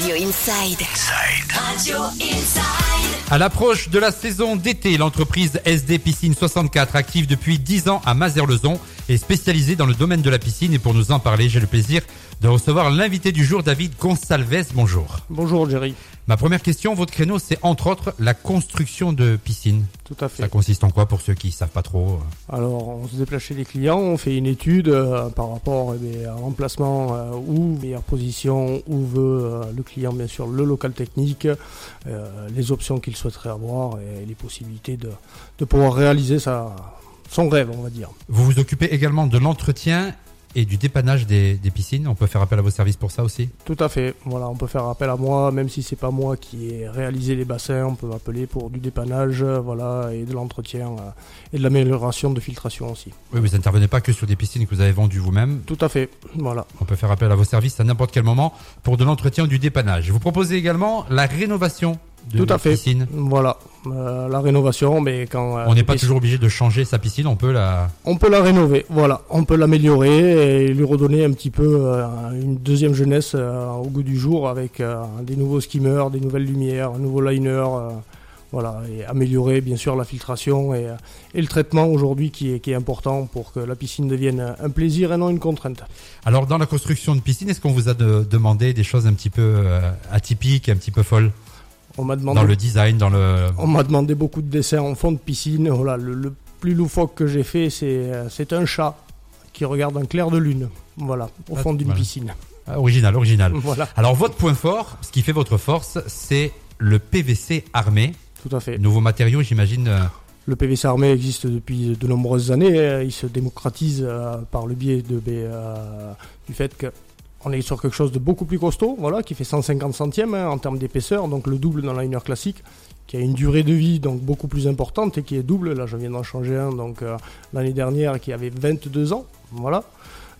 Radio Inside. Radio Inside. À l'approche de la saison d'été, l'entreprise SD Piscine 64, active depuis 10 ans à Mazerlezon, est spécialisée dans le domaine de la piscine. Et pour nous en parler, j'ai le plaisir de recevoir l'invité du jour, David Gonsalves. Bonjour. Bonjour Jerry. Ma première question, votre créneau, c'est entre autres la construction de piscines. Tout à fait. Ça consiste en quoi pour ceux qui savent pas trop Alors, on se déplace chez les clients, on fait une étude euh, par rapport eh à l'emplacement euh, ou meilleure position, où veut euh, le client, bien sûr, le local technique, euh, les options qu'il souhaiterait avoir et les possibilités de, de pouvoir réaliser sa, son rêve, on va dire. Vous vous occupez également de l'entretien et du dépannage des, des piscines. On peut faire appel à vos services pour ça aussi Tout à fait. Voilà, on peut faire appel à moi, même si c'est pas moi qui ai réalisé les bassins, on peut m'appeler pour du dépannage, euh, voilà, et de l'entretien euh, et de l'amélioration de filtration aussi. Oui, vous n'intervenez pas que sur des piscines que vous avez vendues vous-même. Tout à fait. Voilà. On peut faire appel à vos services à n'importe quel moment pour de l'entretien ou du dépannage. Vous proposez également la rénovation de Tout à fait. piscine. Voilà. Euh, la rénovation, mais quand euh, On n'est pas toujours obligé de changer sa piscine, on peut la... On peut la rénover, voilà. On peut l'améliorer et lui redonner un petit peu euh, une deuxième jeunesse au goût du jour avec des nouveaux skimmers, des nouvelles lumières, un nouveau liner, voilà, et améliorer bien sûr la filtration et, et le traitement aujourd'hui qui est, qui est important pour que la piscine devienne un plaisir et non une contrainte. Alors dans la construction de piscine, est-ce qu'on vous a de- demandé des choses un petit peu atypiques, un petit peu folles? On m'a demandé dans le design, dans le... On m'a demandé beaucoup de dessins en fond de piscine. Voilà, le, le plus loufoque que j'ai fait, c'est euh, un chat qui regarde un clair de lune. Voilà, au Ah, fond d'une voilà. piscine. Ah, original, original. Voilà, Alors votre point fort, ce qui fait votre force, c'est le PVC armé. tout à fait. Nouveau matériau, j'imagine. euh, Le PVC armé existe depuis de nombreuses années. euh, Il se démocratise euh, par le biais de, du fait que on est sur quelque chose de beaucoup plus costaud, voilà, qui fait 150 centièmes hein, en termes d'épaisseur, donc le double dans liner classique, qui a une durée de vie donc beaucoup plus importante et qui est double. Là, je viens d'en changer un, donc euh, l'année dernière, qui avait 22 ans, voilà.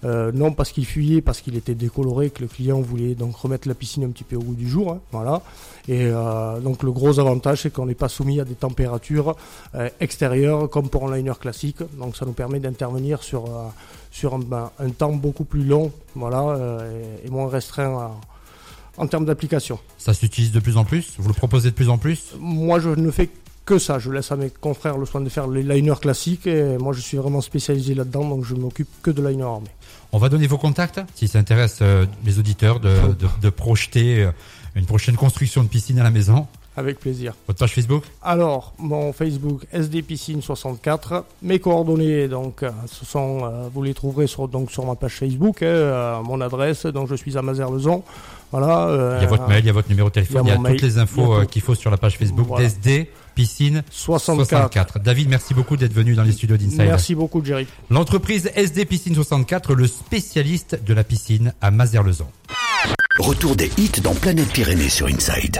Euh, non parce qu'il fuyait, parce qu'il était décoloré, que le client voulait donc remettre la piscine un petit peu au goût du jour, hein, voilà. Et euh, donc le gros avantage, c'est qu'on n'est pas soumis à des températures euh, extérieures comme pour un liner classique. Donc ça nous permet d'intervenir sur, sur un, ben, un temps beaucoup plus long, voilà, et, et moins restreint en termes d'application. Ça s'utilise de plus en plus? Vous le proposez de plus en plus? Moi, je ne fais que ça. Je laisse à mes confrères le soin de faire les liners classiques. Et moi, je suis vraiment spécialisé là-dedans, donc je m'occupe que de liner armé. On va donner vos contacts si ça intéresse euh, les auditeurs de, de, de projeter euh, une prochaine construction de piscine à la maison. Avec plaisir. Votre page Facebook? Alors, mon Facebook SD Piscine 64. Mes coordonnées, donc, euh, ce sont, euh, vous les trouverez sur, donc, sur ma page Facebook. hein, euh, mon adresse, donc je suis à Mazerlezon. Voilà. euh, Il y a votre mail, il y a votre numéro de téléphone, il y a, toutes mail, les infos qu'il faut sur la page Facebook Voilà. d'SD Piscine 64. 64. David, merci beaucoup d'être venu dans les studios d'Inside. Merci beaucoup, Jerry. L'entreprise SD Piscine 64, le spécialiste de la piscine à Mazerlezon. Retour des hits dans Planète Pyrénées sur Inside.